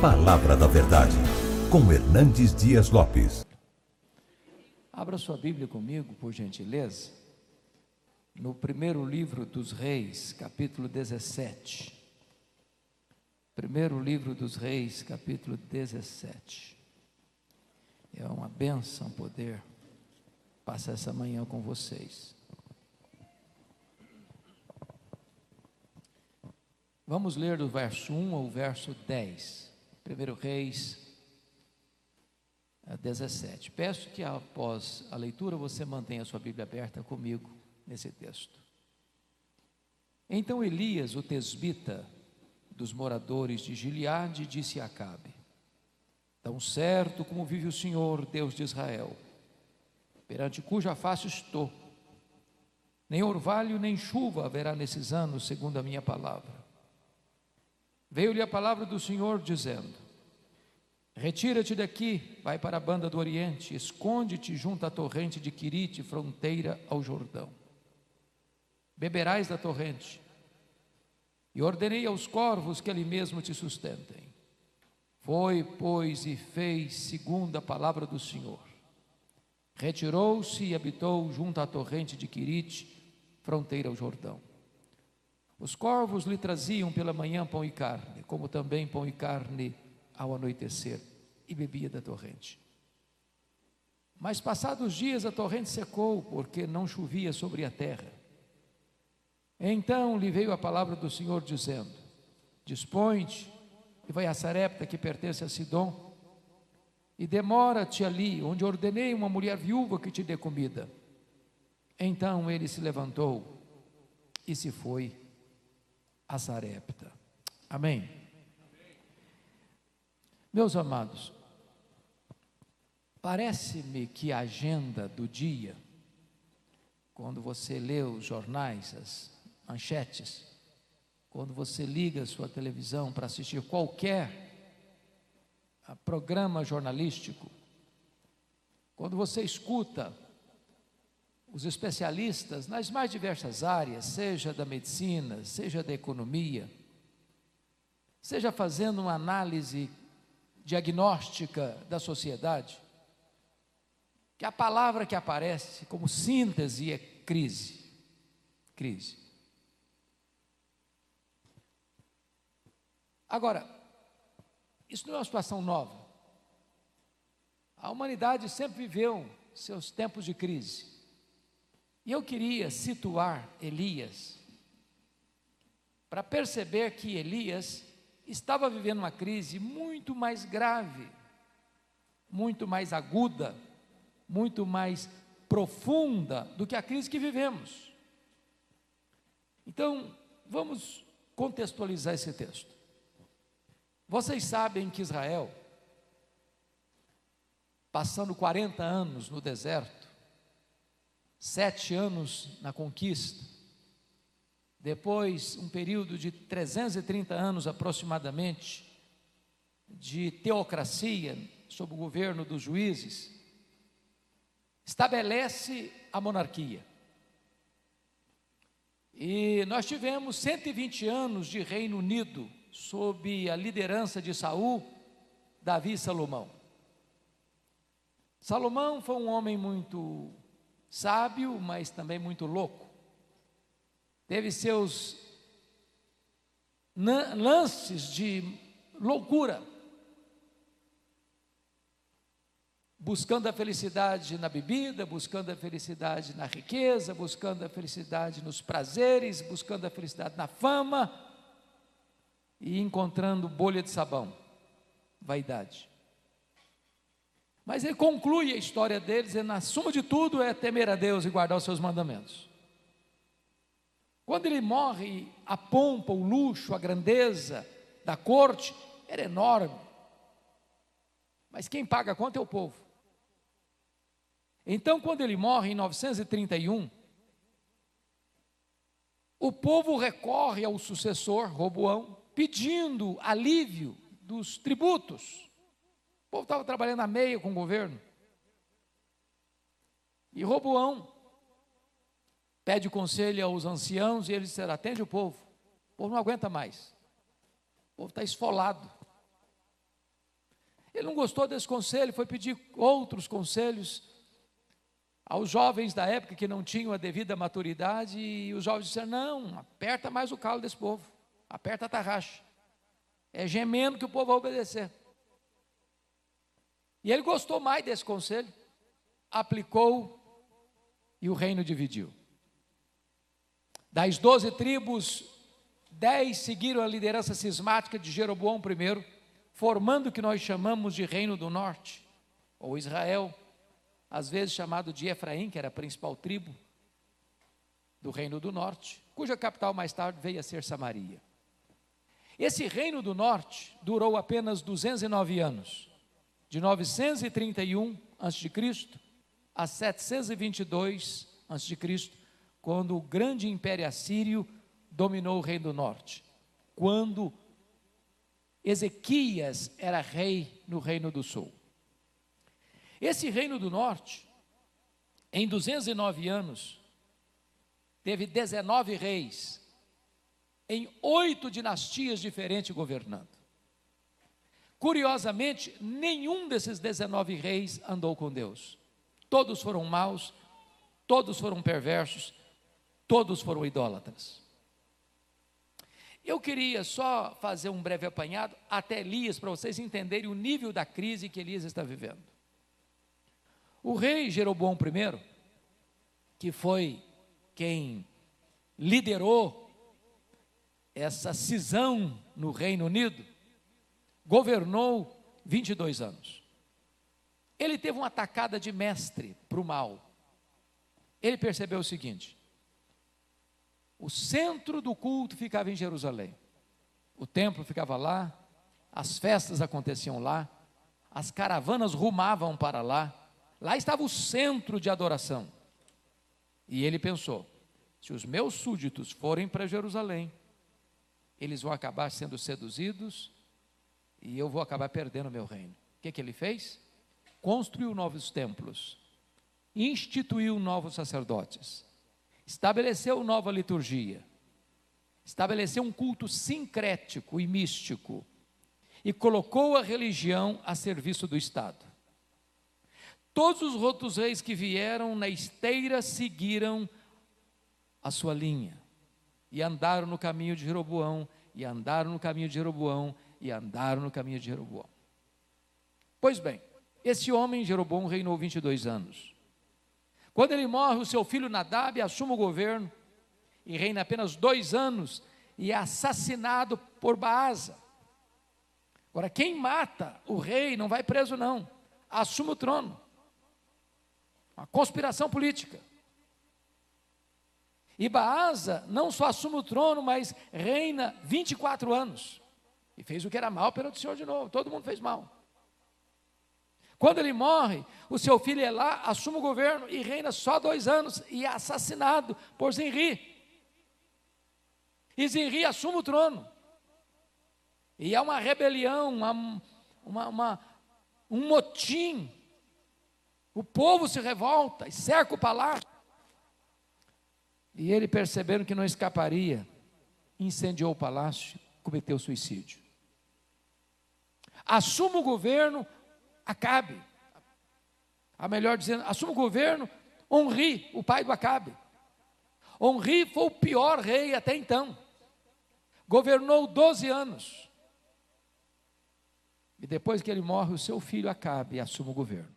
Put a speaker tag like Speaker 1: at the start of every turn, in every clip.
Speaker 1: Palavra da Verdade, com Hernandes Dias Lopes.
Speaker 2: Abra sua Bíblia comigo, por gentileza, no primeiro livro dos Reis, capítulo 17. Primeiro livro dos Reis, capítulo 17. É uma benção poder passar essa manhã com vocês. Vamos ler do verso 1 ao verso 10. 1 Reis 17. Peço que após a leitura você mantenha a sua Bíblia aberta comigo nesse texto. Então Elias, o tesbita dos moradores de Gileade, disse a Acabe: Tão certo como vive o Senhor, Deus de Israel, perante cuja face estou, nem orvalho nem chuva haverá nesses anos, segundo a minha palavra Veio-lhe a palavra do Senhor dizendo: Retira-te daqui, vai para a banda do Oriente, esconde-te junto à torrente de Quirite, fronteira ao Jordão. Beberás da torrente, e ordenei aos corvos que ali mesmo te sustentem. Foi, pois, e fez segundo a palavra do Senhor. Retirou-se e habitou junto à torrente de Quirite, fronteira ao Jordão. Os corvos lhe traziam pela manhã pão e carne, como também pão e carne ao anoitecer, e bebia da torrente. Mas passados dias a torrente secou, porque não chovia sobre a terra. Então lhe veio a palavra do Senhor dizendo: Dispõe-te e vai a Sarepta, que pertence a Sidom, e demora-te ali, onde ordenei uma mulher viúva que te dê comida. Então ele se levantou e se foi a Zarepta. Amém? Meus amados, parece-me que a agenda do dia, quando você lê os jornais, as manchetes, quando você liga a sua televisão para assistir qualquer programa jornalístico, quando você escuta os especialistas nas mais diversas áreas, seja da medicina, seja da economia, seja fazendo uma análise diagnóstica da sociedade, que a palavra que aparece como síntese é crise. Crise. Agora, isso não é uma situação nova. A humanidade sempre viveu seus tempos de crise. E eu queria situar Elias para perceber que Elias estava vivendo uma crise muito mais grave, muito mais aguda, muito mais profunda do que a crise que vivemos. Então, vamos contextualizar esse texto. Vocês sabem que Israel, passando 40 anos no deserto, sete anos na conquista, depois um período de 330 anos aproximadamente de teocracia sob o governo dos juízes, estabelece a monarquia. E nós tivemos 120 anos de Reino Unido sob a liderança de Saul, Davi e Salomão. Salomão foi um homem muito sábio, mas também muito louco. Teve seus lances de loucura, buscando a felicidade na bebida, buscando a felicidade na riqueza, buscando a felicidade nos prazeres, buscando a felicidade na fama e encontrando bolha de sabão, vaidade. Mas ele conclui a história deles, e na suma de tudo é temer a Deus e guardar os seus mandamentos. Quando ele morre, a pompa, o luxo, a grandeza da corte era enorme. Mas quem paga a conta é o povo. Então, quando ele morre em 931, o povo recorre ao sucessor, Roboão, pedindo alívio dos tributos povo estava trabalhando a meio com o governo. E Roboão pede conselho aos anciãos e eles disseram: atende o povo. O povo não aguenta mais. O povo está esfolado. Ele não gostou desse conselho, foi pedir outros conselhos aos jovens da época que não tinham a devida maturidade, e os jovens disseram: Não, aperta mais o calo desse povo, aperta a tarraxa. É gemendo que o povo vai obedecer. E ele gostou mais desse conselho, aplicou e o reino dividiu. Das doze tribos, dez seguiram a liderança cismática de Jeroboão I, formando o que nós chamamos de Reino do Norte, ou Israel, às vezes chamado de Efraim, que era a principal tribo do Reino do Norte, cuja capital mais tarde veio a ser Samaria. Esse Reino do Norte durou apenas 209 anos, de 931 a.C. a 722 a.C., quando o grande império assírio dominou o Reino do Norte. Quando Ezequias era rei no Reino do Sul. Esse Reino do Norte, em 209 anos, teve 19 reis, em oito dinastias diferentes governando. Curiosamente, nenhum desses 19 reis andou com Deus. Todos foram maus, todos foram perversos, todos foram idólatras. Eu queria só fazer um breve apanhado até Elias, para vocês entenderem o nível da crise que Elias está vivendo. O rei Jeroboão I, que foi quem liderou essa cisão no Reino Unido, governou 22 anos. Ele teve uma atacada de mestre para o mal. Ele percebeu o seguinte: o centro do culto ficava em Jerusalém, o templo ficava lá, as festas aconteciam lá, as caravanas rumavam para lá, Lá estava o centro de adoração. E ele pensou: se os meus súditos forem para Jerusalém, eles vão acabar sendo seduzidos e eu vou acabar perdendo meu reino. O que, que ele fez? Construiu novos templos, instituiu novos sacerdotes, estabeleceu nova liturgia, estabeleceu um culto sincrético e místico e colocou a religião a serviço do Estado. Todos os outros reis que vieram na esteira seguiram a sua linha e andaram no caminho de Jeroboão, e andaram no caminho de Jeroboão, e andaram no caminho de Jeroboão. Pois bem, esse homem, Jeroboão, reinou 22 anos. Quando ele morre, o seu filho Nadab assume o governo e reina apenas dois anos e é assassinado por Baasa. Agora, quem mata o rei não vai preso, não, assume o trono uma conspiração política. E Baasa não só assume o trono, mas reina 24 anos. E fez o que era mal perante o Senhor de novo. Todo mundo fez mal. Quando ele morre, o seu filho é lá, assume o governo e reina só dois anos e é assassinado por Zenri. E Zenri assume o trono. E há uma rebelião, uma, uma, uma, um motim o povo se revolta e cerca o palácio. E ele, percebendo que não escaparia, incendiou o palácio, cometeu suicídio. Assuma o governo, Acabe. A melhor dizendo, assuma o governo, Honri, o pai do Acabe. Honri foi o pior rei até então. Governou 12 anos. E depois que ele morre, o seu filho Acabe assume o governo.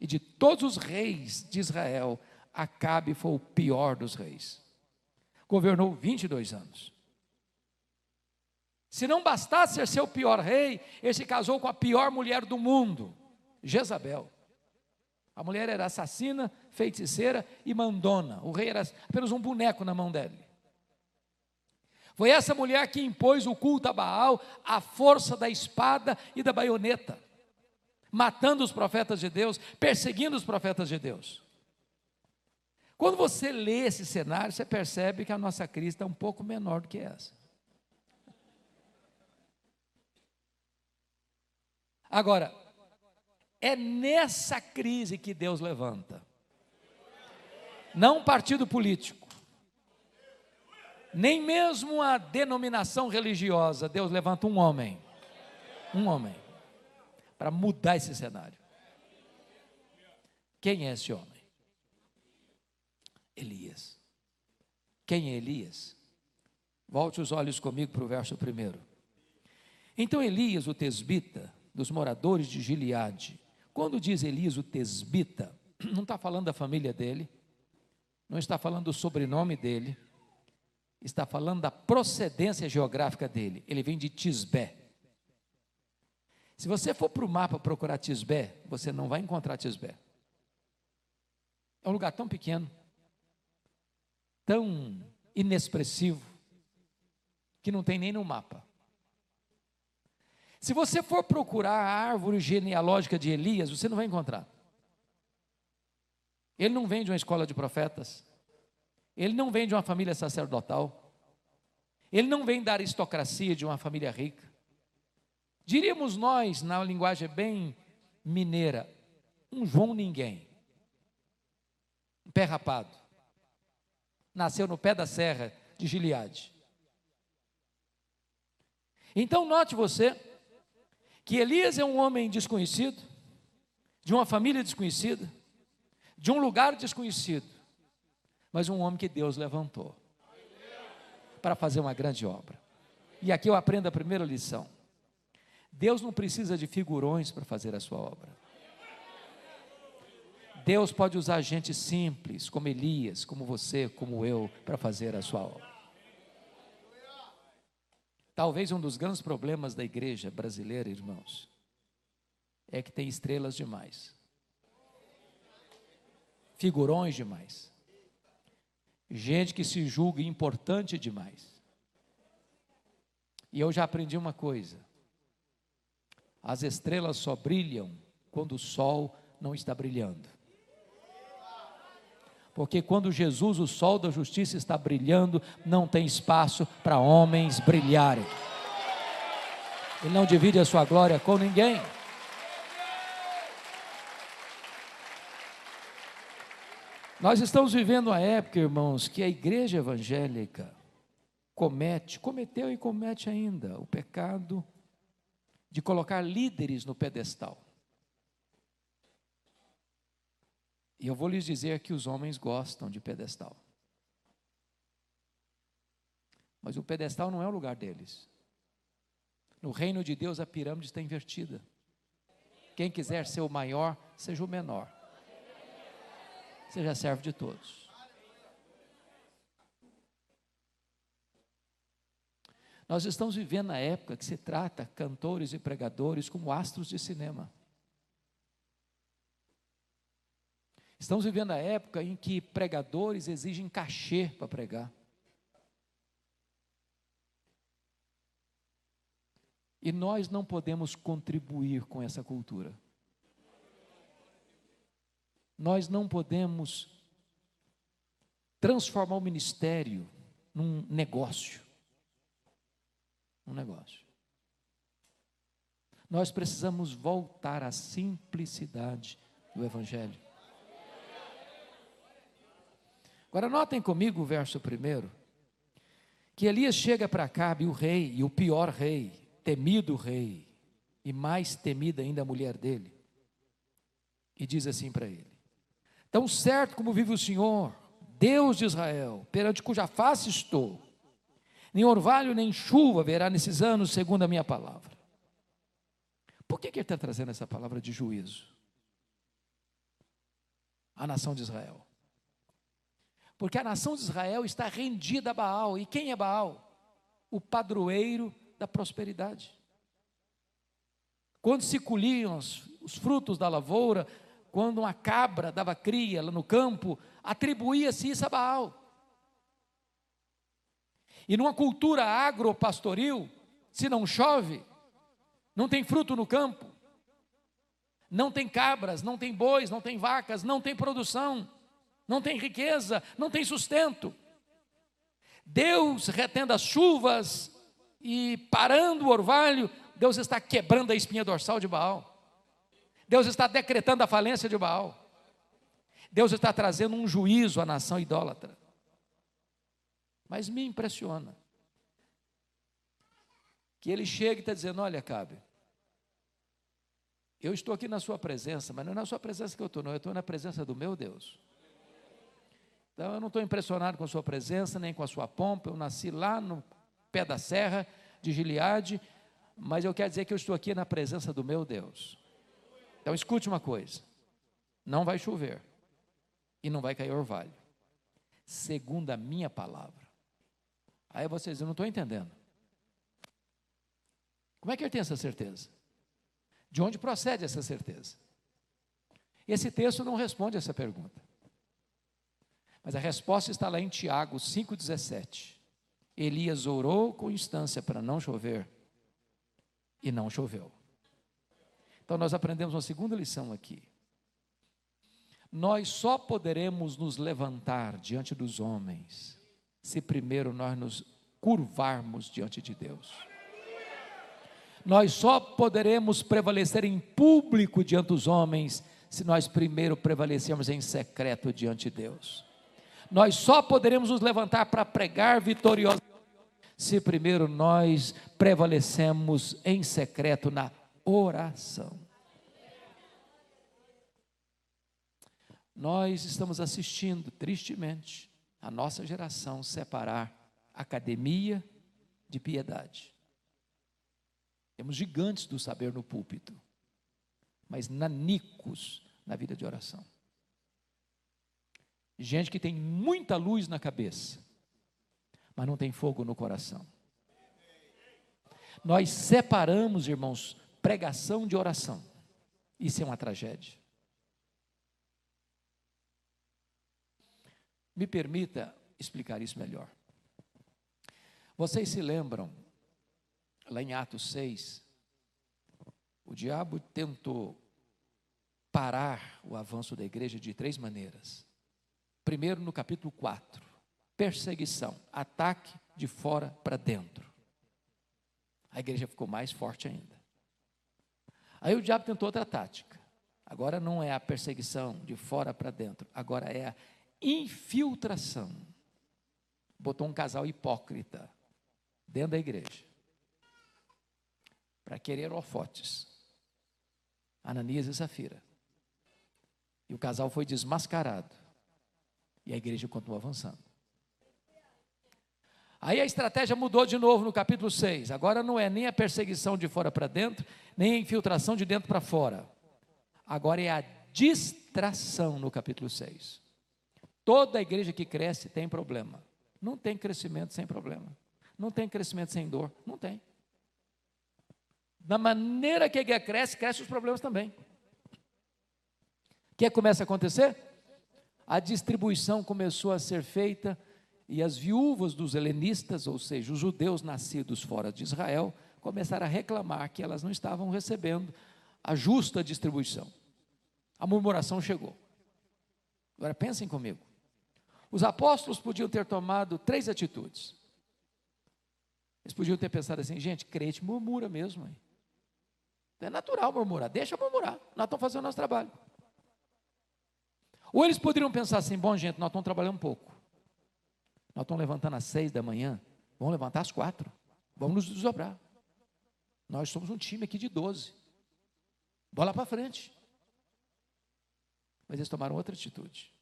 Speaker 2: E de todos os reis de Israel, Acabe foi o pior dos reis. Governou 22 anos. Se não bastasse ser seu pior rei, ele se casou com a pior mulher do mundo, Jezabel. A mulher era assassina, feiticeira e mandona. O rei era apenas um boneco na mão dele. Foi essa mulher que impôs o culto a Baal, a força da espada e da baioneta matando os profetas de Deus, perseguindo os profetas de Deus. Quando você lê esse cenário, você percebe que a nossa crise está um pouco menor do que essa. Agora, é nessa crise que Deus levanta. Não um partido político, nem mesmo a denominação religiosa. Deus levanta um homem. Um homem para mudar esse cenário. Quem é esse homem? Elias. Quem é Elias? Volte os olhos comigo para o verso primeiro. Então Elias, o tesbita, dos moradores de Gileade, quando diz Elias o tesbita, não está falando da família dele, não está falando do sobrenome dele, está falando da procedência geográfica dele. Ele vem de Tisbé. Se você for para o mapa procurar Tisbé, você não vai encontrar Tisbé. É um lugar tão pequeno, tão inexpressivo, que não tem nem no mapa. Se você for procurar a árvore genealógica de Elias, você não vai encontrar. Ele não vem de uma escola de profetas, ele não vem de uma família sacerdotal, ele não vem da aristocracia de uma família rica. Diríamos nós, na linguagem bem mineira, um João ninguém, um pé rapado, nasceu no pé da serra de Gileade. Então note você que Elias é um homem desconhecido, de uma família desconhecida, de um lugar desconhecido, mas um homem que Deus levantou para fazer uma grande obra. E aqui eu aprendo a primeira lição: Deus não precisa de figurões para fazer a sua obra. Deus pode usar gente simples, como Elias, como você, como eu, para fazer a sua obra. Talvez um dos grandes problemas da igreja brasileira, irmãos, é que tem estrelas demais, figurões demais, gente que se julga importante demais. E eu já aprendi uma coisa: as estrelas só brilham quando o sol não está brilhando. Porque quando Jesus, o sol da justiça, está brilhando, não tem espaço para homens brilharem. Ele não divide a sua glória com ninguém. Nós estamos vivendo uma época, irmãos, que a igreja evangélica comete, cometeu e comete ainda o pecado de colocar líderes no pedestal. E eu vou lhes dizer que os homens gostam de pedestal. Mas o pedestal não é o lugar deles. No reino de Deus a pirâmide está invertida. Quem quiser ser o maior, seja o menor. Seja servo de todos. Nós estamos vivendo na época que se trata cantores e pregadores como astros de cinema. Estamos vivendo a época em que pregadores exigem cachê para pregar. E nós não podemos contribuir com essa cultura. Nós não podemos transformar o ministério num negócio. Um negócio. Nós precisamos voltar à simplicidade do Evangelho. Agora notem comigo o verso primeiro, que Elias chega para Acabe, o rei, e o pior rei, temido rei, e mais temida ainda a mulher dele, e diz assim para ele: Tão certo como vive o Senhor, Deus de Israel, perante cuja face estou, nem orvalho nem chuva haverá nesses anos, segundo a minha palavra. Por que, que ele está trazendo essa palavra de juízo? A nação de Israel. Porque a nação de Israel está rendida a Baal. E quem é Baal? O padroeiro da prosperidade. Quando se colhiam os, os frutos da lavoura, quando uma cabra dava cria lá no campo, atribuía-se isso a Baal. E numa cultura agropastoril, se não chove, não tem fruto no campo, não tem cabras, não tem bois, não tem vacas, não tem produção não tem riqueza, não tem sustento. Deus retendo as chuvas e parando o orvalho, Deus está quebrando a espinha dorsal de Baal. Deus está decretando a falência de Baal. Deus está trazendo um juízo à nação idólatra. Mas me impressiona que ele chega e está dizendo: Olha, Cabe, Eu estou aqui na sua presença, mas não é na sua presença que eu estou, não, eu estou na presença do meu Deus. Então eu não estou impressionado com a sua presença, nem com a sua pompa. Eu nasci lá no pé da serra de Gileade, mas eu quero dizer que eu estou aqui na presença do meu Deus. Então escute uma coisa: não vai chover e não vai cair orvalho, segundo a minha palavra. Aí vocês, eu não estou entendendo. Como é que ele tem essa certeza? De onde procede essa certeza? Esse texto não responde essa pergunta. Mas a resposta está lá em Tiago 5,17. Elias orou com instância para não chover, e não choveu. Então nós aprendemos uma segunda lição aqui. Nós só poderemos nos levantar diante dos homens se primeiro nós nos curvarmos diante de Deus. Nós só poderemos prevalecer em público diante dos homens se nós primeiro prevalecermos em secreto diante de Deus. Nós só poderemos nos levantar para pregar vitoriosos se primeiro nós prevalecemos em secreto na oração. Nós estamos assistindo, tristemente, a nossa geração separar academia de piedade. Temos gigantes do saber no púlpito, mas nanicos na vida de oração. Gente que tem muita luz na cabeça, mas não tem fogo no coração. Nós separamos, irmãos, pregação de oração. Isso é uma tragédia. Me permita explicar isso melhor. Vocês se lembram, lá em Atos 6, o diabo tentou parar o avanço da igreja de três maneiras. Primeiro, no capítulo 4, perseguição, ataque de fora para dentro. A igreja ficou mais forte ainda. Aí o diabo tentou outra tática. Agora não é a perseguição de fora para dentro, agora é a infiltração. Botou um casal hipócrita dentro da igreja para querer holofotes. Ananias e Safira. E o casal foi desmascarado. E a igreja continuou avançando. Aí a estratégia mudou de novo no capítulo 6. Agora não é nem a perseguição de fora para dentro, nem a infiltração de dentro para fora. Agora é a distração no capítulo 6. Toda igreja que cresce tem problema. Não tem crescimento sem problema. Não tem crescimento sem dor. Não tem. Da maneira que a igreja cresce, crescem os problemas também. O que começa a acontecer? A distribuição começou a ser feita e as viúvas dos helenistas, ou seja, os judeus nascidos fora de Israel, começaram a reclamar que elas não estavam recebendo a justa distribuição. A murmuração chegou. Agora pensem comigo. Os apóstolos podiam ter tomado três atitudes. Eles podiam ter pensado assim, gente, crente murmura mesmo. Hein? É natural murmurar, deixa murmurar, nós estamos fazendo o nosso trabalho. Ou eles poderiam pensar assim, bom gente, nós estamos trabalhando um pouco. Nós estamos levantando às seis da manhã, vamos levantar às quatro, vamos nos desdobrar. Nós somos um time aqui de doze. Bola para frente. Mas eles tomaram outra atitude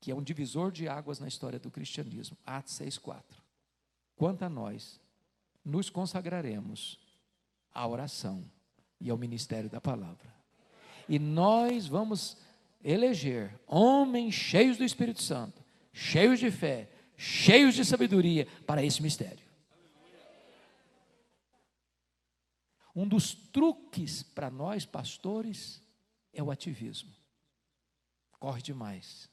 Speaker 2: que é um divisor de águas na história do cristianismo. Atos 6,4. Quanto a nós, nos consagraremos à oração e ao ministério da palavra. E nós vamos eleger homens cheios do Espírito Santo, cheios de fé, cheios de sabedoria para esse mistério. Um dos truques para nós pastores é o ativismo. Corre demais.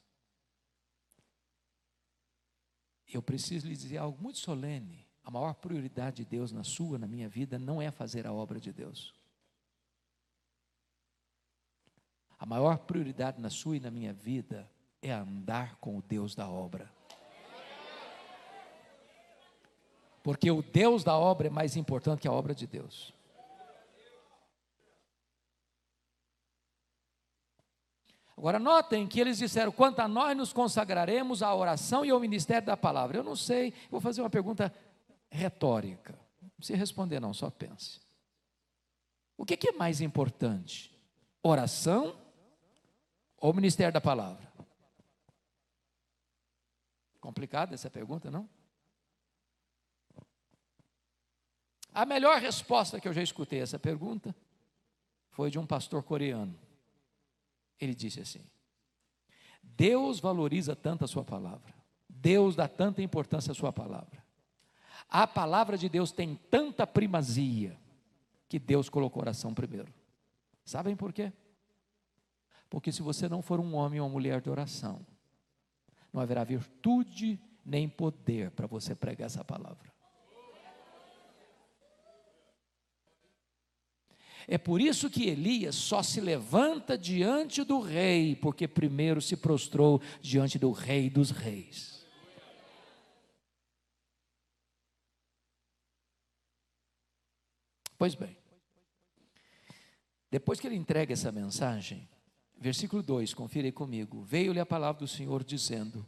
Speaker 2: eu preciso lhe dizer algo muito solene. A maior prioridade de Deus na sua, na minha vida, não é fazer a obra de Deus. A maior prioridade na sua e na minha vida é andar com o Deus da obra. Porque o Deus da obra é mais importante que a obra de Deus. Agora notem que eles disseram: quanto a nós nos consagraremos à oração e ao ministério da palavra. Eu não sei, vou fazer uma pergunta retórica. Não precisa responder, não, só pense. O que, que é mais importante? Oração ou ministério da palavra? Complicada essa pergunta, não? A melhor resposta que eu já escutei a essa pergunta foi de um pastor coreano. Ele disse assim: Deus valoriza tanto a sua palavra, Deus dá tanta importância à sua palavra. A palavra de Deus tem tanta primazia que Deus colocou oração primeiro. Sabem por quê? Porque se você não for um homem ou uma mulher de oração, não haverá virtude nem poder para você pregar essa palavra. É por isso que Elias só se levanta diante do rei, porque primeiro se prostrou diante do rei dos reis. Pois bem, depois que ele entrega essa mensagem, versículo 2, confira aí comigo. Veio-lhe a palavra do Senhor dizendo: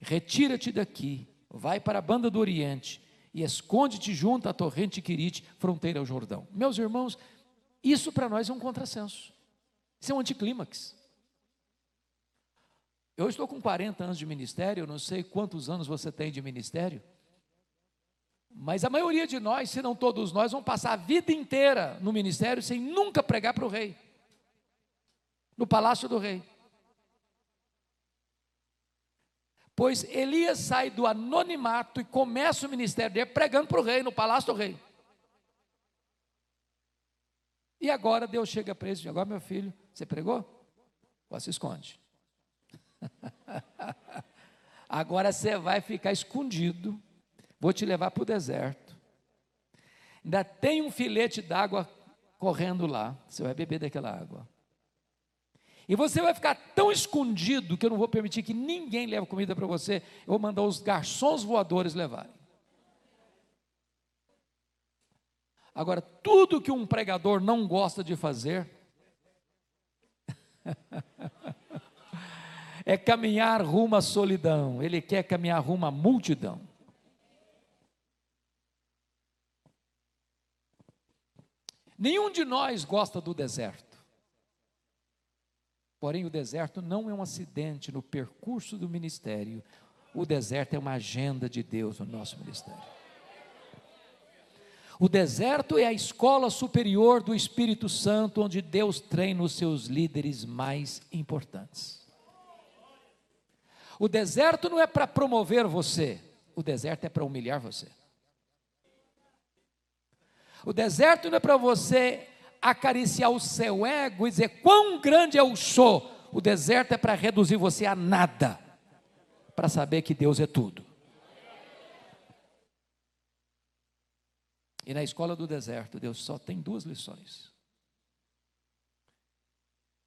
Speaker 2: Retira-te daqui, vai para a banda do Oriente e esconde-te junto à torrente Quirite, fronteira ao Jordão. Meus irmãos, isso para nós é um contrassenso. Isso é um anticlímax. Eu estou com 40 anos de ministério, eu não sei quantos anos você tem de ministério, mas a maioria de nós, se não todos nós, vão passar a vida inteira no ministério sem nunca pregar para o rei, no palácio do rei. Pois Elias sai do anonimato e começa o ministério dele pregando para o rei, no palácio do rei. E agora Deus chega ele e Agora, meu filho, você pregou? Agora se esconde. agora você vai ficar escondido. Vou te levar para o deserto. Ainda tem um filete d'água correndo lá. Você vai beber daquela água. E você vai ficar tão escondido que eu não vou permitir que ninguém leve comida para você. Eu vou mandar os garçons voadores levarem. Agora, tudo que um pregador não gosta de fazer é caminhar rumo à solidão, ele quer caminhar rumo à multidão. Nenhum de nós gosta do deserto. Porém, o deserto não é um acidente no percurso do ministério. O deserto é uma agenda de Deus no nosso ministério. O deserto é a escola superior do Espírito Santo, onde Deus treina os seus líderes mais importantes. O deserto não é para promover você, o deserto é para humilhar você. O deserto não é para você acariciar o seu ego e dizer quão grande eu sou. O deserto é para reduzir você a nada, para saber que Deus é tudo. E na escola do deserto, Deus só tem duas lições.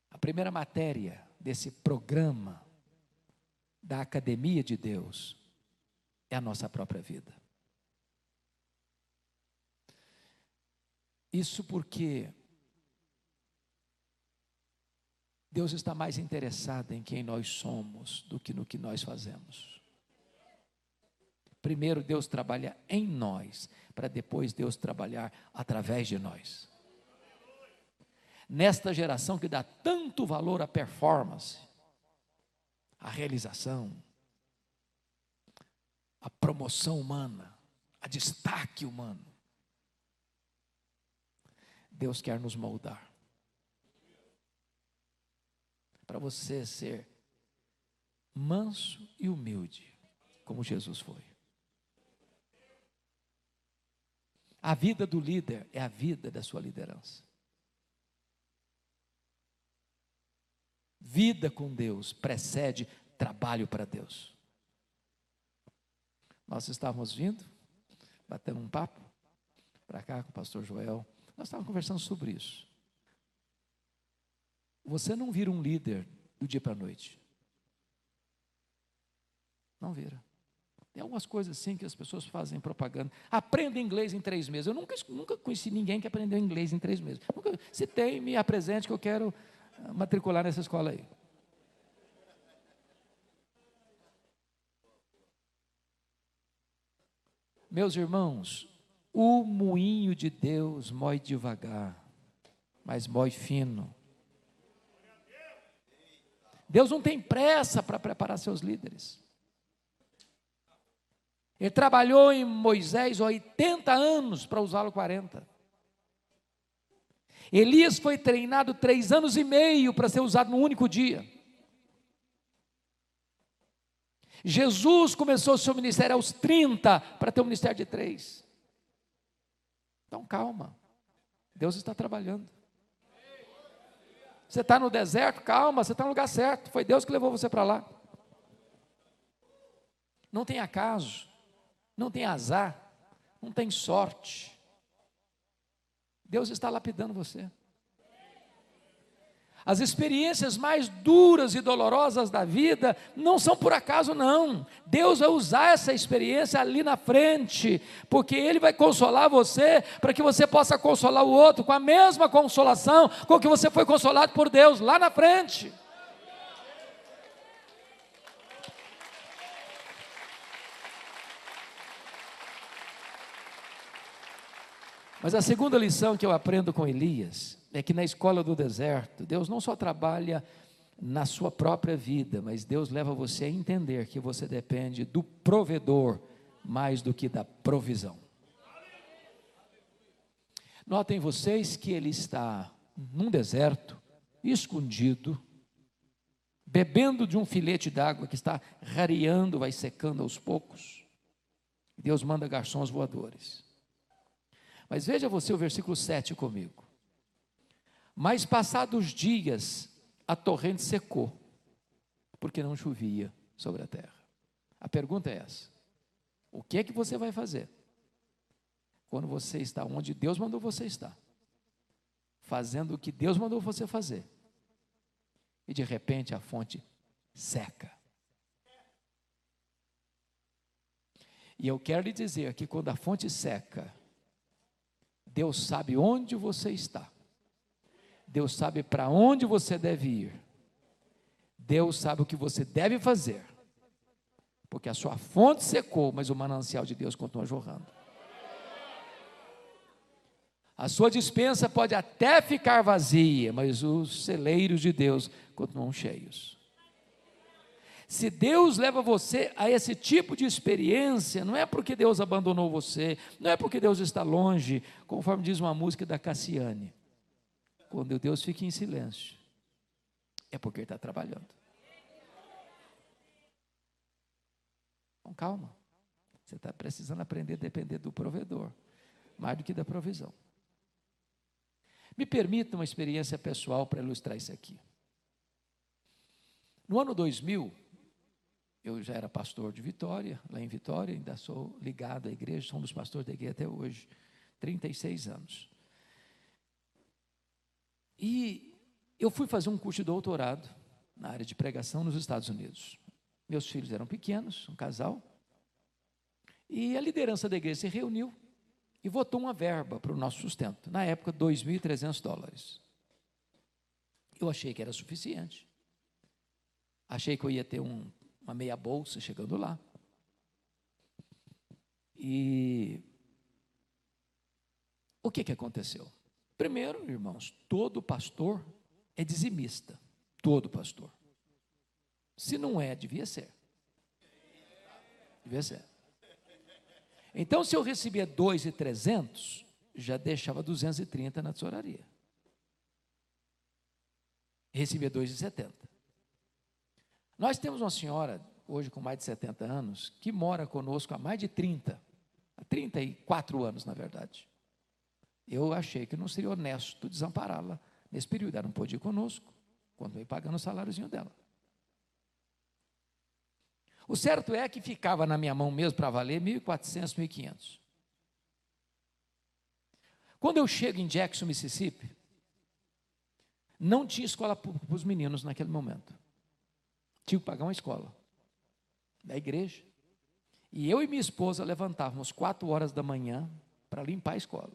Speaker 2: A primeira matéria desse programa da Academia de Deus é a nossa própria vida. Isso porque Deus está mais interessado em quem nós somos do que no que nós fazemos. Primeiro Deus trabalha em nós, para depois Deus trabalhar através de nós. Nesta geração que dá tanto valor à performance, à realização, à promoção humana, a destaque humano, Deus quer nos moldar. Para você ser manso e humilde, como Jesus foi. A vida do líder é a vida da sua liderança. Vida com Deus precede trabalho para Deus. Nós estávamos vindo, batendo um papo para cá com o pastor Joel. Nós estávamos conversando sobre isso. Você não vira um líder do dia para a noite. Não vira. Tem algumas coisas assim que as pessoas fazem propaganda. Aprenda inglês em três meses. Eu nunca, nunca conheci ninguém que aprendeu inglês em três meses. Nunca, se tem, me apresente que eu quero ah, matricular nessa escola aí. Meus irmãos, o moinho de Deus mói devagar. mas mói fino. Deus não tem pressa para preparar seus líderes. Ele trabalhou em Moisés 80 anos para usá-lo 40. Elias foi treinado três anos e meio para ser usado num único dia. Jesus começou seu ministério aos 30 para ter um ministério de três. Então calma, Deus está trabalhando. Você está no deserto, calma, você está no lugar certo. Foi Deus que levou você para lá. Não tem acaso, não tem azar, não tem sorte. Deus está lapidando você. As experiências mais duras e dolorosas da vida não são por acaso, não. Deus vai usar essa experiência ali na frente, porque Ele vai consolar você, para que você possa consolar o outro com a mesma consolação com que você foi consolado por Deus lá na frente. Mas a segunda lição que eu aprendo com Elias é que na escola do deserto, Deus não só trabalha na sua própria vida, mas Deus leva você a entender que você depende do provedor mais do que da provisão. Notem vocês que ele está num deserto, escondido, bebendo de um filete d'água que está rareando, vai secando aos poucos. Deus manda garçons voadores. Mas veja você o versículo 7 comigo. Mas passados dias, a torrente secou, porque não chovia sobre a terra. A pergunta é essa: o que é que você vai fazer quando você está onde Deus mandou você estar? Fazendo o que Deus mandou você fazer. E de repente a fonte seca. E eu quero lhe dizer que quando a fonte seca, Deus sabe onde você está. Deus sabe para onde você deve ir. Deus sabe o que você deve fazer. Porque a sua fonte secou, mas o manancial de Deus continua jorrando. A sua dispensa pode até ficar vazia, mas os celeiros de Deus continuam cheios. Se Deus leva você a esse tipo de experiência, não é porque Deus abandonou você, não é porque Deus está longe, conforme diz uma música da Cassiane. Quando Deus fica em silêncio, é porque Ele está trabalhando. Com calma. Você está precisando aprender a depender do provedor, mais do que da provisão. Me permita uma experiência pessoal para ilustrar isso aqui. No ano 2000, eu já era pastor de Vitória, lá em Vitória, ainda sou ligado à igreja, somos pastores da igreja até hoje, 36 anos. E eu fui fazer um curso de doutorado na área de pregação nos Estados Unidos. Meus filhos eram pequenos, um casal, e a liderança da igreja se reuniu e votou uma verba para o nosso sustento, na época, 2.300 dólares. Eu achei que era suficiente. Achei que eu ia ter um uma meia bolsa chegando lá. E o que, que aconteceu? Primeiro, irmãos, todo pastor é dizimista. Todo pastor. Se não é, devia ser. Devia ser. Então, se eu recebia 2,300, já deixava 230 na tesouraria. Recebia 2,70. Nós temos uma senhora, hoje com mais de 70 anos, que mora conosco há mais de 30, há 34 anos, na verdade. Eu achei que não seria honesto desampará-la nesse período. Ela não pôde ir conosco, quando veio pagando o saláriozinho dela. O certo é que ficava na minha mão mesmo para valer 1.400, 1.500. Quando eu chego em Jackson, Mississippi, não tinha escola para os meninos naquele momento. Tinha que pagar uma escola da igreja. E eu e minha esposa levantávamos quatro horas da manhã para limpar a escola.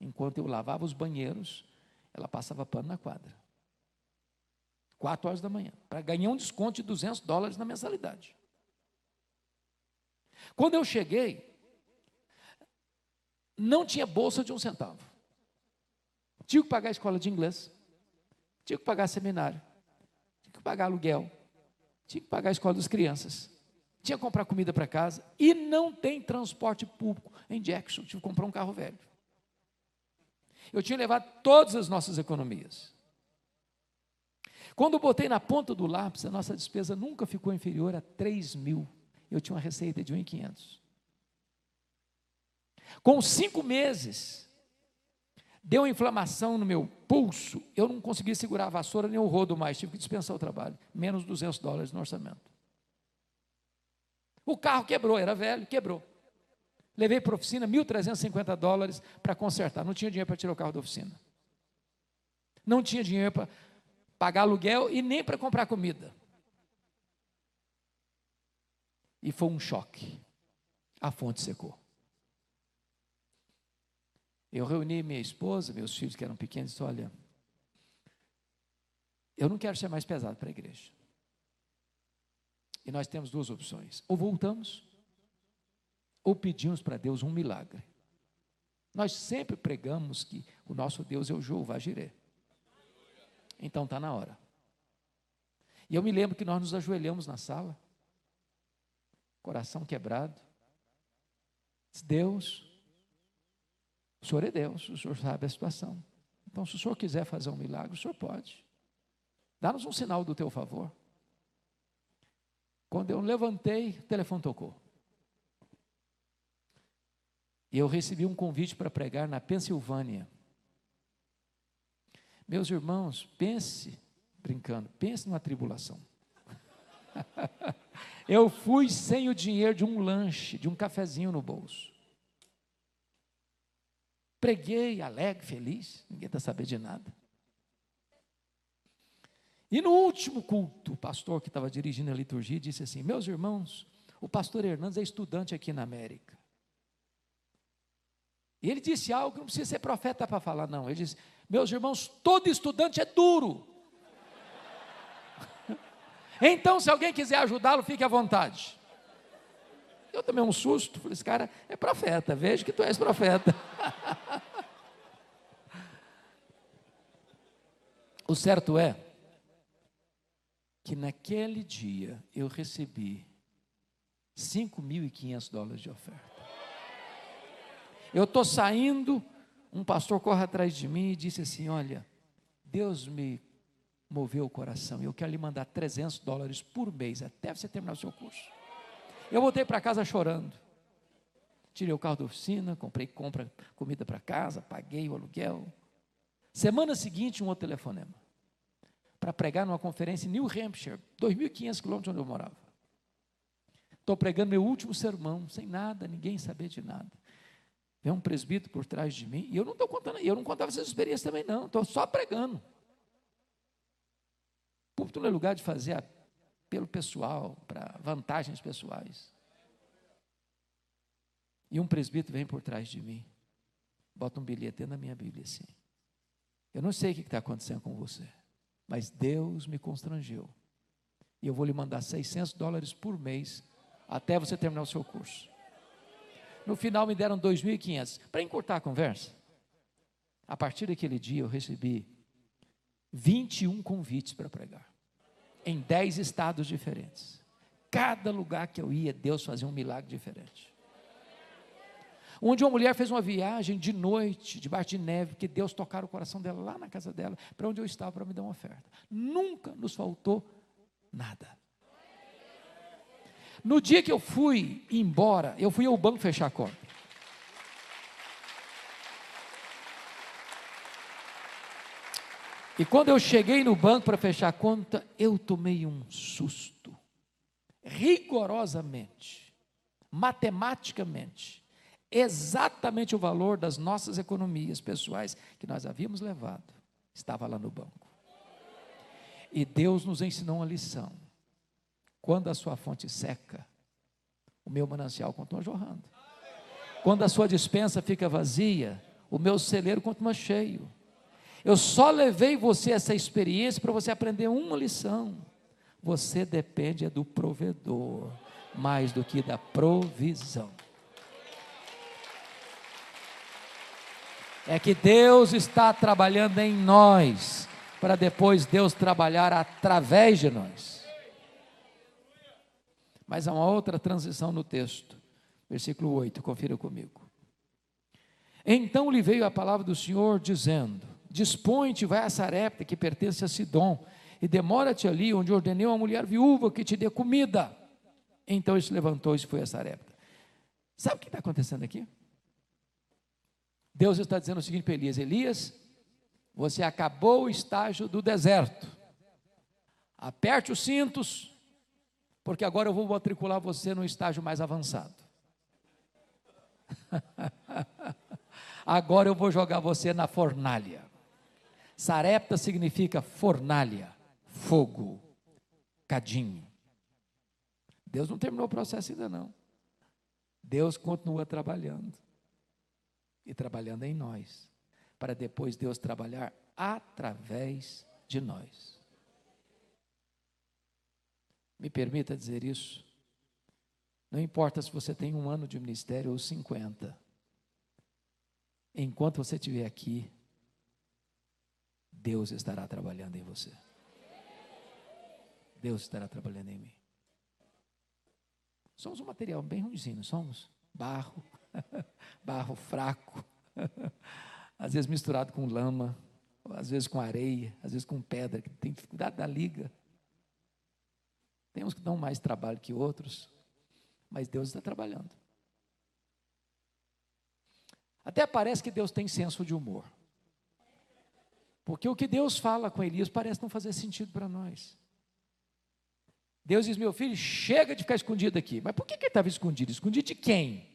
Speaker 2: Enquanto eu lavava os banheiros, ela passava pano na quadra. Quatro horas da manhã, para ganhar um desconto de 200 dólares na mensalidade. Quando eu cheguei, não tinha bolsa de um centavo. Tinha que pagar a escola de inglês, tinha que pagar seminário, que pagar aluguel, tinha que pagar a escola das crianças, tinha que comprar comida para casa e não tem transporte público em Jackson. Tive que comprar um carro velho. Eu tinha levado todas as nossas economias. Quando eu botei na ponta do lápis, a nossa despesa nunca ficou inferior a 3 mil. Eu tinha uma receita de 1.500. Com cinco meses, deu inflamação no meu pulso, eu não conseguia segurar a vassoura nem o rodo mais, tive que dispensar o trabalho. Menos 200 dólares no orçamento. O carro quebrou, era velho, quebrou. Levei para a oficina 1.350 dólares para consertar. Não tinha dinheiro para tirar o carro da oficina. Não tinha dinheiro para pagar aluguel e nem para comprar comida. E foi um choque. A fonte secou. Eu reuni minha esposa, meus filhos que eram pequenos, e disse: Olha, eu não quero ser mais pesado para a igreja. E nós temos duas opções: ou voltamos, ou pedimos para Deus um milagre. Nós sempre pregamos que o nosso Deus é o Jeová Jireh. Então está na hora. E eu me lembro que nós nos ajoelhamos na sala, coração quebrado. Deus, o Senhor é Deus, o Senhor sabe a situação. Então, se o Senhor quiser fazer um milagre, o Senhor pode. Dá-nos um sinal do teu favor. Quando eu levantei, o telefone tocou. E eu recebi um convite para pregar na Pensilvânia. Meus irmãos, pense, brincando, pense numa tribulação. eu fui sem o dinheiro de um lanche, de um cafezinho no bolso. Preguei alegre, feliz, ninguém está sabendo de nada. E no último culto, o pastor que estava dirigindo a liturgia disse assim: Meus irmãos, o pastor Hernandes é estudante aqui na América. E ele disse algo que não precisa ser profeta para falar, não. Ele disse: meus irmãos, todo estudante é duro. Então, se alguém quiser ajudá-lo, fique à vontade. Eu também um susto, falei, esse cara é profeta, vejo que tu és profeta. o certo é que naquele dia eu recebi 5.500 dólares de oferta. Eu estou saindo um pastor corre atrás de mim e disse assim: Olha, Deus me moveu o coração, eu quero lhe mandar 300 dólares por mês até você terminar o seu curso. Eu voltei para casa chorando. Tirei o carro da oficina, comprei compra, comida para casa, paguei o aluguel. Semana seguinte, um outro telefonema. Para pregar numa conferência em New Hampshire, 2.500 quilômetros onde eu morava. Estou pregando meu último sermão, sem nada, ninguém saber de nada. Vem um presbítero por trás de mim, e eu não estou contando, eu não contava essas experiências também, não, estou só pregando. O púlpito não é lugar de fazer apelo pessoal, para vantagens pessoais. E um presbítero vem por trás de mim, bota um bilhete dentro da minha Bíblia assim. Eu não sei o que está acontecendo com você, mas Deus me constrangeu. E eu vou lhe mandar 600 dólares por mês até você terminar o seu curso. No final me deram 2.500. Para encurtar a conversa, a partir daquele dia eu recebi 21 convites para pregar, em 10 estados diferentes. Cada lugar que eu ia, Deus fazia um milagre diferente. Onde uma mulher fez uma viagem de noite, debaixo de neve, que Deus tocara o coração dela lá na casa dela, para onde eu estava para me dar uma oferta. Nunca nos faltou nada. No dia que eu fui embora, eu fui ao banco fechar a conta. E quando eu cheguei no banco para fechar a conta, eu tomei um susto. Rigorosamente, matematicamente, exatamente o valor das nossas economias pessoais que nós havíamos levado estava lá no banco. E Deus nos ensinou uma lição. Quando a sua fonte seca, o meu manancial continua jorrando. Quando a sua dispensa fica vazia, o meu celeiro continua cheio. Eu só levei você essa experiência para você aprender uma lição. Você depende do provedor mais do que da provisão. É que Deus está trabalhando em nós, para depois Deus trabalhar através de nós. Mas há uma outra transição no texto, versículo 8, confira comigo. Então lhe veio a palavra do Senhor, dizendo: Dispõe-te, vai a Sarepta, que pertence a Sidom, e demora-te ali, onde ordenei uma mulher viúva que te dê comida. Então ele se levantou e foi a Sarepta. Sabe o que está acontecendo aqui? Deus está dizendo o seguinte para Elias: Elias, você acabou o estágio do deserto. Aperte os cintos, porque agora eu vou matricular você no estágio mais avançado. agora eu vou jogar você na fornalha. Sarepta significa fornalha, fogo, cadinho. Deus não terminou o processo ainda não. Deus continua trabalhando e trabalhando em nós, para depois Deus trabalhar através de nós. Me permita dizer isso. Não importa se você tem um ano de ministério ou 50. Enquanto você estiver aqui, Deus estará trabalhando em você. Deus estará trabalhando em mim. Somos um material bem ruimzinho, não somos? Barro, barro fraco, às vezes misturado com lama, às vezes com areia, às vezes com pedra, que tem dificuldade da liga. Tem uns que dão mais trabalho que outros, mas Deus está trabalhando. Até parece que Deus tem senso de humor. Porque o que Deus fala com Elias parece não fazer sentido para nós. Deus diz: Meu filho, chega de ficar escondido aqui. Mas por que, que ele estava escondido? Escondido de quem?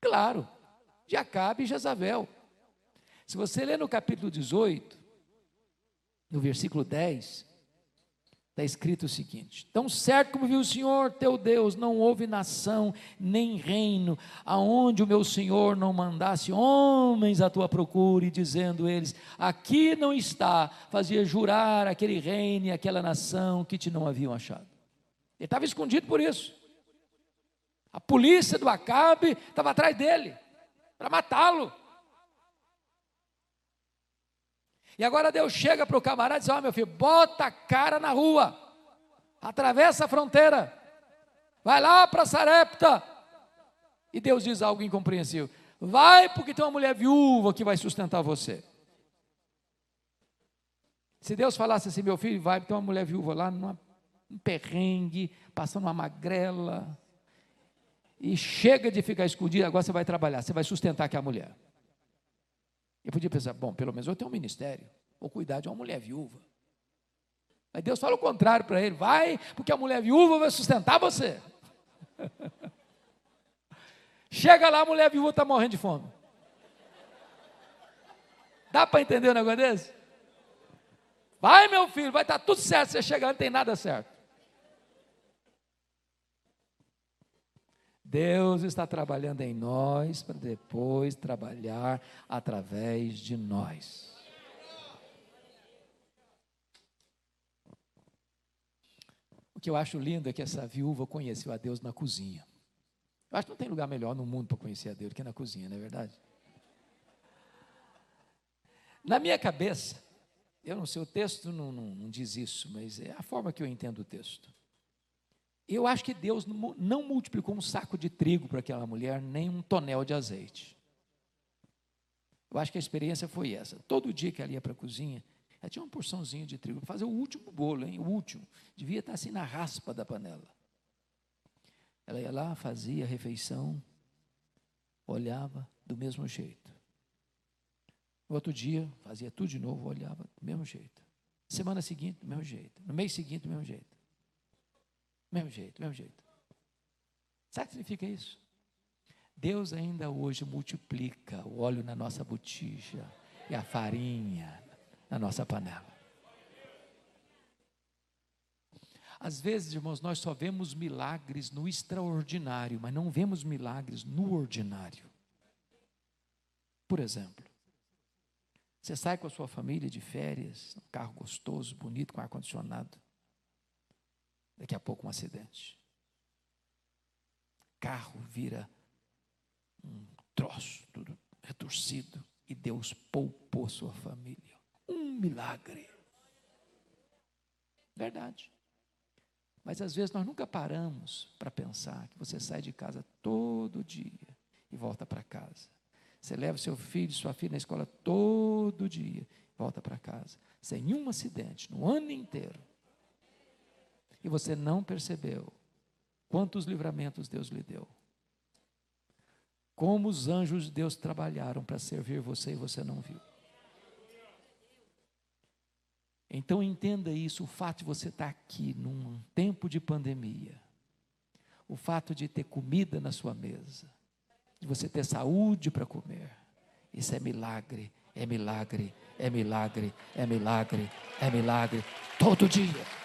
Speaker 2: Claro, de Acabe e Jezabel. Se você ler no capítulo 18, no versículo 10, Está escrito o seguinte: Tão certo como viu o Senhor teu Deus, não houve nação nem reino, aonde o meu Senhor não mandasse homens à tua procura, e dizendo eles: Aqui não está, fazia jurar aquele reino e aquela nação que te não haviam achado. Ele estava escondido por isso. A polícia do Acabe estava atrás dele, para matá-lo. E agora Deus chega para o camarada e diz: Ó, oh, meu filho, bota a cara na rua, atravessa a fronteira, vai lá para Sarepta. E Deus diz algo incompreensível: Vai, porque tem uma mulher viúva que vai sustentar você. Se Deus falasse assim, meu filho, vai, tem uma mulher viúva lá num perrengue, passando uma magrela, e chega de ficar escondido, agora você vai trabalhar, você vai sustentar aquela mulher. Eu podia pensar, bom, pelo menos eu tenho um ministério, vou cuidar de uma mulher viúva. Mas Deus fala o contrário para ele: vai, porque a mulher viúva vai sustentar você. Chega lá, a mulher viúva está morrendo de fome. Dá para entender um negócio desse? Vai, meu filho, vai estar tá tudo certo. Você chegar, não tem nada certo. Deus está trabalhando em nós para depois trabalhar através de nós. O que eu acho lindo é que essa viúva conheceu a Deus na cozinha. Eu acho que não tem lugar melhor no mundo para conhecer a Deus que na cozinha, não é verdade? Na minha cabeça, eu não sei, o texto não, não, não diz isso, mas é a forma que eu entendo o texto. Eu acho que Deus não multiplicou um saco de trigo para aquela mulher, nem um tonel de azeite. Eu acho que a experiência foi essa. Todo dia que ela ia para a cozinha, ela tinha uma porçãozinha de trigo para fazer o último bolo, hein? O último. Devia estar assim na raspa da panela. Ela ia lá, fazia a refeição, olhava do mesmo jeito. No outro dia, fazia tudo de novo, olhava do mesmo jeito. Semana seguinte, do mesmo jeito. No mês seguinte, do mesmo jeito. Mesmo jeito, mesmo jeito. Sabe o que significa isso? Deus ainda hoje multiplica o óleo na nossa botija e a farinha na nossa panela. Às vezes, irmãos, nós só vemos milagres no extraordinário, mas não vemos milagres no ordinário. Por exemplo, você sai com a sua família de férias, um carro gostoso, bonito, com ar-condicionado. Daqui a pouco um acidente. Carro vira um troço, tudo retorcido, e Deus poupou sua família. Um milagre. Verdade. Mas às vezes nós nunca paramos para pensar que você sai de casa todo dia e volta para casa. Você leva seu filho, sua filha na escola todo dia, volta para casa, sem nenhum acidente, no ano inteiro. E você não percebeu quantos livramentos Deus lhe deu. Como os anjos de Deus trabalharam para servir você e você não viu. Então entenda isso, o fato de você estar aqui num tempo de pandemia, o fato de ter comida na sua mesa, de você ter saúde para comer, isso é milagre, é milagre, é milagre, é milagre, é milagre, todo dia.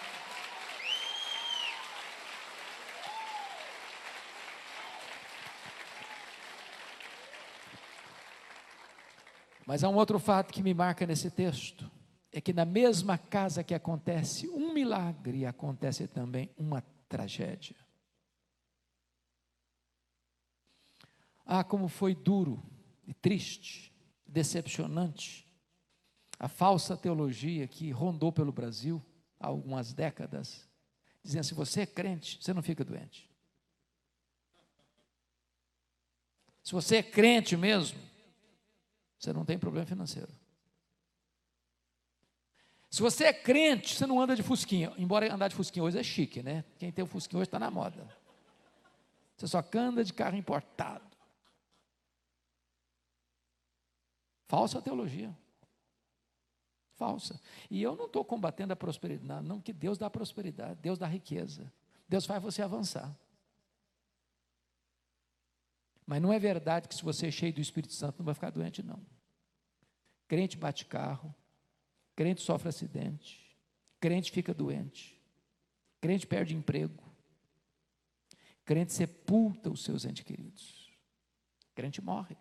Speaker 2: Mas há um outro fato que me marca nesse texto é que na mesma casa que acontece um milagre, acontece também uma tragédia. Ah, como foi duro e triste, decepcionante a falsa teologia que rondou pelo Brasil há algumas décadas, dizendo: se você é crente, você não fica doente. Se você é crente mesmo, você não tem problema financeiro. Se você é crente, você não anda de fusquinha. Embora andar de fusquinha hoje é chique, né? Quem tem o fusquinha hoje está na moda. Você só anda de carro importado. Falsa teologia. Falsa. E eu não estou combatendo a prosperidade, não, que Deus dá prosperidade, Deus dá riqueza. Deus faz você avançar. Mas não é verdade que se você é cheio do Espírito Santo não vai ficar doente, não. Crente bate carro, Crente sofre acidente, crente fica doente, crente perde emprego, crente sepulta os seus entes queridos, crente morre.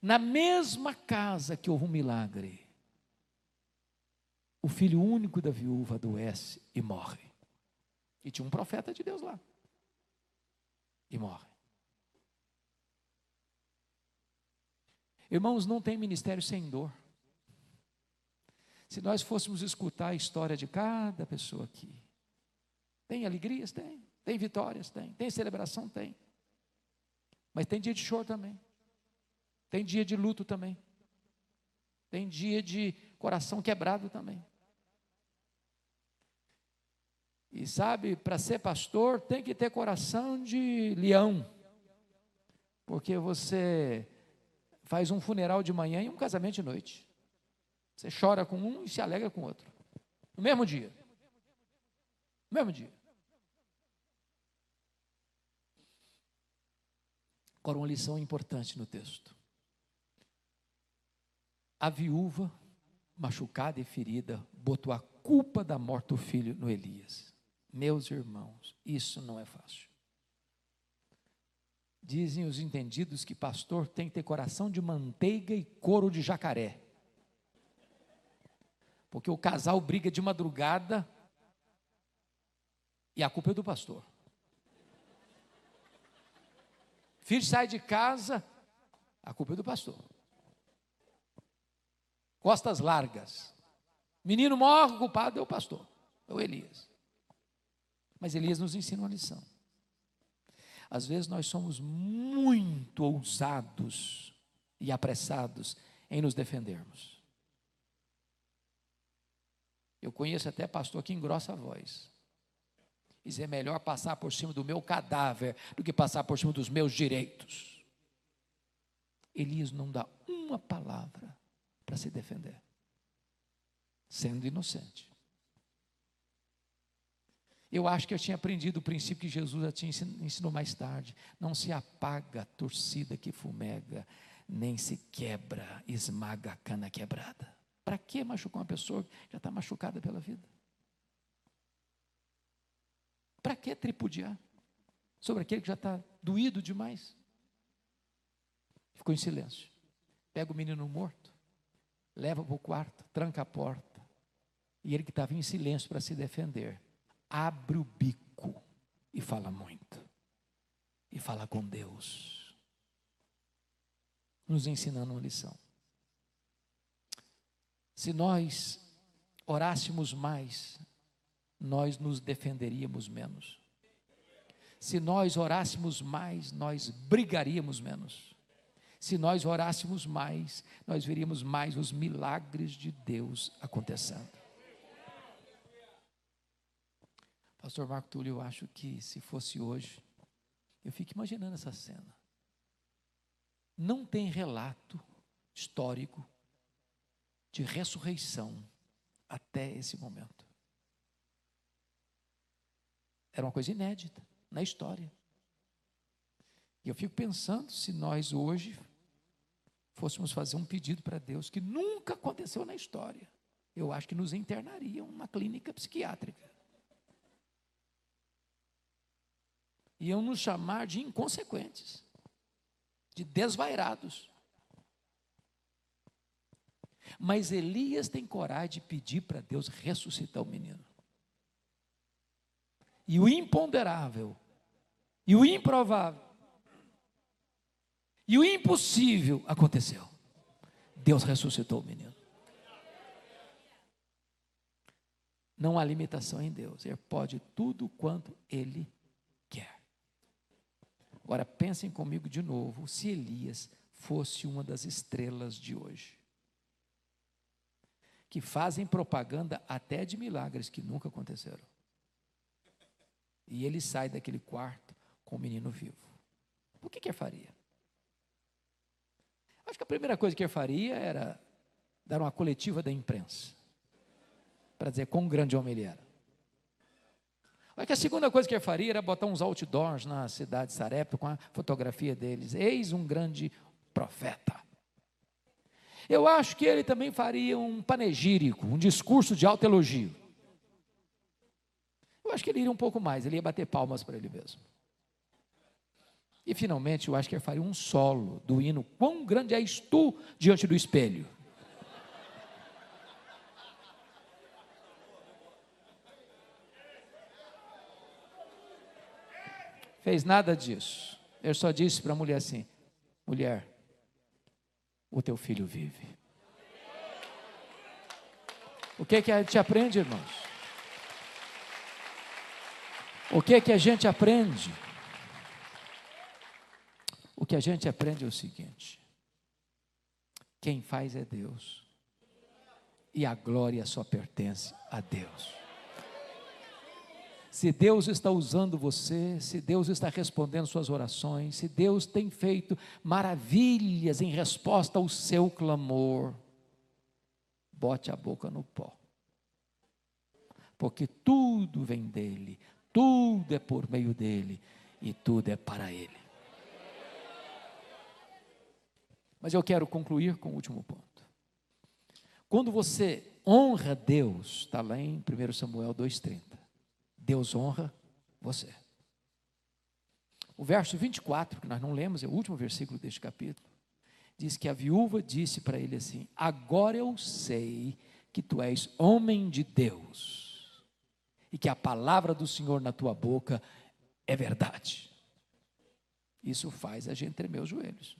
Speaker 2: Na mesma casa que houve um milagre, o filho único da viúva adoece e morre. E tinha um profeta de Deus lá. E morre. Irmãos, não tem ministério sem dor. Se nós fôssemos escutar a história de cada pessoa aqui, tem alegrias? Tem. Tem vitórias? Tem. Tem celebração? Tem. Mas tem dia de choro também. Tem dia de luto também. Tem dia de coração quebrado também. E sabe, para ser pastor tem que ter coração de leão. Porque você faz um funeral de manhã e um casamento de noite. Você chora com um e se alegra com o outro. No mesmo dia. No mesmo dia. Agora, uma lição importante no texto. A viúva, machucada e ferida, botou a culpa da morte do filho no Elias. Meus irmãos, isso não é fácil. Dizem os entendidos que pastor tem que ter coração de manteiga e couro de jacaré. Porque o casal briga de madrugada e a culpa é do pastor. Filho sai de casa, a culpa é do pastor. Costas largas. Menino morre, o culpado é o pastor, é o Elias. Mas Elias nos ensina uma lição. Às vezes nós somos muito ousados e apressados em nos defendermos. Eu conheço até pastor que engrossa a voz. Diz é melhor passar por cima do meu cadáver do que passar por cima dos meus direitos. Elias não dá uma palavra para se defender, sendo inocente. Eu acho que eu tinha aprendido o princípio que Jesus já tinha ensinou mais tarde. Não se apaga a torcida que fumega, nem se quebra, esmaga a cana quebrada. Para que machucar uma pessoa que já está machucada pela vida? Para que tripudiar sobre aquele que já está doído demais? Ficou em silêncio. Pega o menino morto, leva para o quarto, tranca a porta. E ele que estava em silêncio para se defender, abre o bico e fala muito. E fala com Deus. nos ensinando uma lição. Se nós orássemos mais, nós nos defenderíamos menos. Se nós orássemos mais, nós brigaríamos menos. Se nós orássemos mais, nós veríamos mais os milagres de Deus acontecendo. Pastor Marco Túlio, eu acho que se fosse hoje, eu fico imaginando essa cena. Não tem relato histórico de ressurreição até esse momento. Era uma coisa inédita na história. E eu fico pensando se nós hoje fôssemos fazer um pedido para Deus que nunca aconteceu na história, eu acho que nos internariam numa clínica psiquiátrica. Iam nos chamar de inconsequentes, de desvairados. Mas Elias tem coragem de pedir para Deus ressuscitar o menino. E o imponderável, e o improvável, e o impossível aconteceu. Deus ressuscitou o menino. Não há limitação em Deus, Ele pode tudo quanto Ele Agora pensem comigo de novo, se Elias fosse uma das estrelas de hoje, que fazem propaganda até de milagres que nunca aconteceram. E ele sai daquele quarto com o menino vivo. O que, que ele faria? Acho que a primeira coisa que ele faria era dar uma coletiva da imprensa, para dizer quão grande homem ele era. Olha que a segunda coisa que ele faria era botar uns outdoors na cidade de Sarepta com a fotografia deles. Eis um grande profeta. Eu acho que ele também faria um panegírico, um discurso de alto elogio. Eu acho que ele iria um pouco mais, ele ia bater palmas para ele mesmo. E finalmente, eu acho que ele faria um solo do hino Quão grande és tu diante do espelho. Fez nada disso. Eu só disse para a mulher assim: mulher, o teu filho vive. O que, que a gente aprende, irmãos? O que, que a gente aprende? O que a gente aprende é o seguinte: quem faz é Deus, e a glória só pertence a Deus. Se Deus está usando você, se Deus está respondendo suas orações, se Deus tem feito maravilhas em resposta ao seu clamor, bote a boca no pó. Porque tudo vem dele, tudo é por meio dele e tudo é para ele. Mas eu quero concluir com o último ponto. Quando você honra Deus, está lá em 1 Samuel 2,30. Deus honra você. O verso 24, que nós não lemos, é o último versículo deste capítulo, diz que a viúva disse para ele assim: Agora eu sei que tu és homem de Deus, e que a palavra do Senhor na tua boca é verdade. Isso faz a gente tremer os joelhos.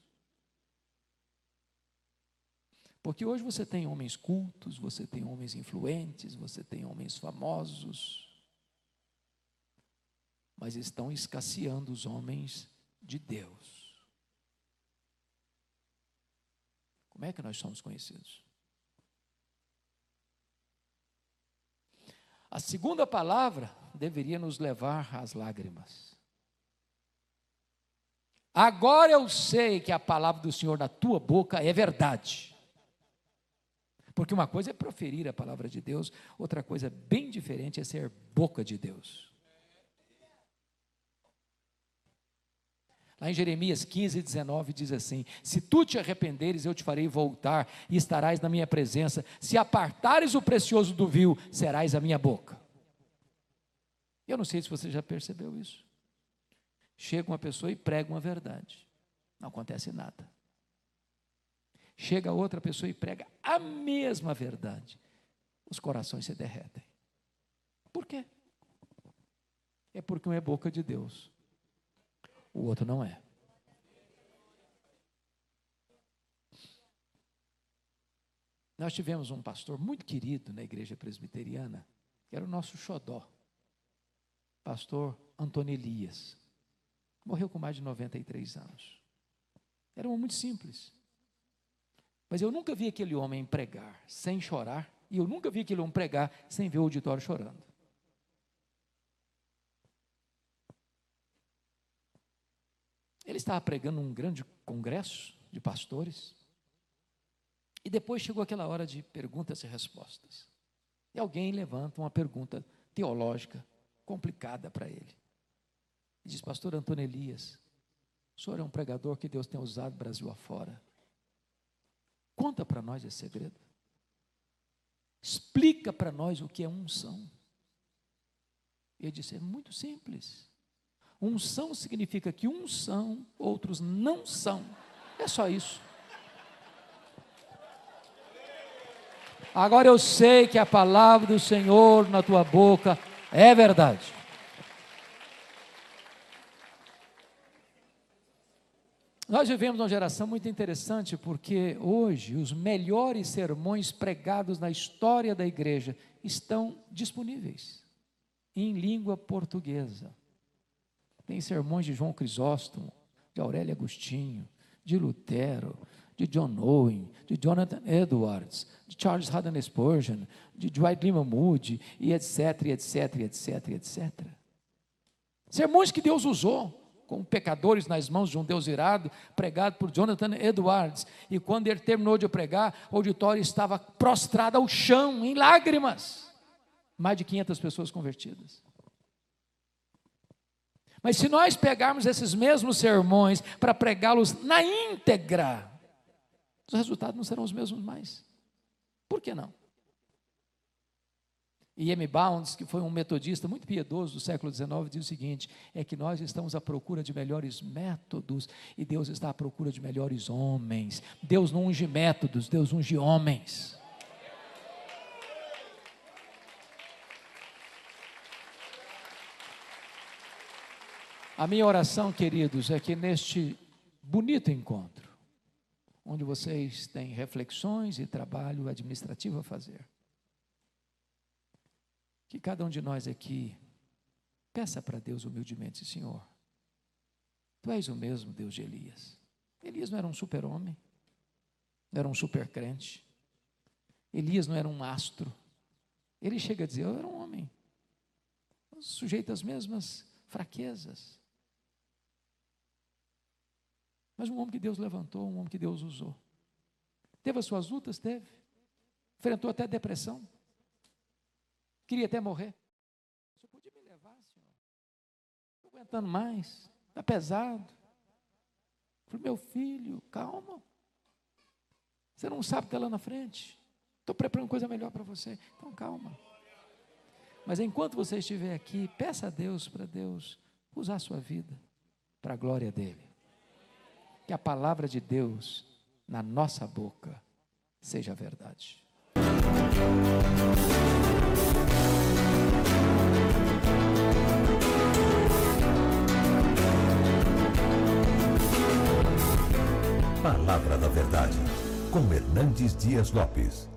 Speaker 2: Porque hoje você tem homens cultos, você tem homens influentes, você tem homens famosos, mas estão escasseando os homens de Deus. Como é que nós somos conhecidos? A segunda palavra deveria nos levar às lágrimas. Agora eu sei que a palavra do Senhor na tua boca é verdade. Porque uma coisa é proferir a palavra de Deus, outra coisa bem diferente é ser boca de Deus. Lá em Jeremias 15, 19 diz assim: Se tu te arrependeres, eu te farei voltar e estarás na minha presença. Se apartares o precioso do vil, serás a minha boca. Eu não sei se você já percebeu isso. Chega uma pessoa e prega uma verdade, não acontece nada. Chega outra pessoa e prega a mesma verdade, os corações se derretem. Por quê? É porque um é boca de Deus o outro não é. Nós tivemos um pastor muito querido na igreja presbiteriana, que era o nosso xodó, pastor Antônio Elias. Morreu com mais de 93 anos. Era um muito simples. Mas eu nunca vi aquele homem pregar sem chorar, e eu nunca vi aquele homem pregar sem ver o auditório chorando. Ele estava pregando um grande congresso de pastores, e depois chegou aquela hora de perguntas e respostas. E alguém levanta uma pergunta teológica complicada para ele. E diz: Pastor Antônio Elias, o senhor é um pregador que Deus tem usado Brasil afora. Conta para nós esse segredo. Explica para nós o que é unção. Ele disse: é muito simples. Unção significa que uns são, outros não são. É só isso. Agora eu sei que a palavra do Senhor na tua boca é verdade. Nós vivemos uma geração muito interessante porque hoje os melhores sermões pregados na história da igreja estão disponíveis em língua portuguesa. Tem sermões de João Crisóstomo, de Aurélio Agostinho, de Lutero, de John Owen, de Jonathan Edwards, de Charles Haddon Spurgeon, de Dwight Lyman Moody, e etc, etc, etc, etc. Sermões que Deus usou como pecadores nas mãos de um Deus irado, pregado por Jonathan Edwards. E quando ele terminou de pregar, o auditório estava prostrado ao chão, em lágrimas. Mais de 500 pessoas convertidas. Mas se nós pegarmos esses mesmos sermões para pregá-los na íntegra, os resultados não serão os mesmos mais. Por que não? E M. Bounds, que foi um metodista muito piedoso do século XIX, diz o seguinte: é que nós estamos à procura de melhores métodos e Deus está à procura de melhores homens. Deus não unge métodos, Deus unge homens. A minha oração, queridos, é que neste bonito encontro, onde vocês têm reflexões e trabalho administrativo a fazer, que cada um de nós aqui peça para Deus humildemente, Senhor, Tu és o mesmo Deus de Elias. Elias não era um super-homem, não era um super-crente. Elias não era um astro. Ele chega a dizer: Eu era um homem, sujeito às mesmas fraquezas. Mas um homem que Deus levantou, um homem que Deus usou. Teve as suas lutas? Teve. Enfrentou até depressão. Queria até morrer. Você podia me levar, Senhor? Estou aguentando mais. Está pesado. Falei, meu filho, calma. Você não sabe o que está lá na frente. Estou preparando coisa melhor para você. Então calma. Mas enquanto você estiver aqui, peça a Deus para Deus usar a sua vida para a glória dele que a palavra de Deus na nossa boca seja verdade.
Speaker 1: Palavra da Verdade, com Hernandes Dias Lopes.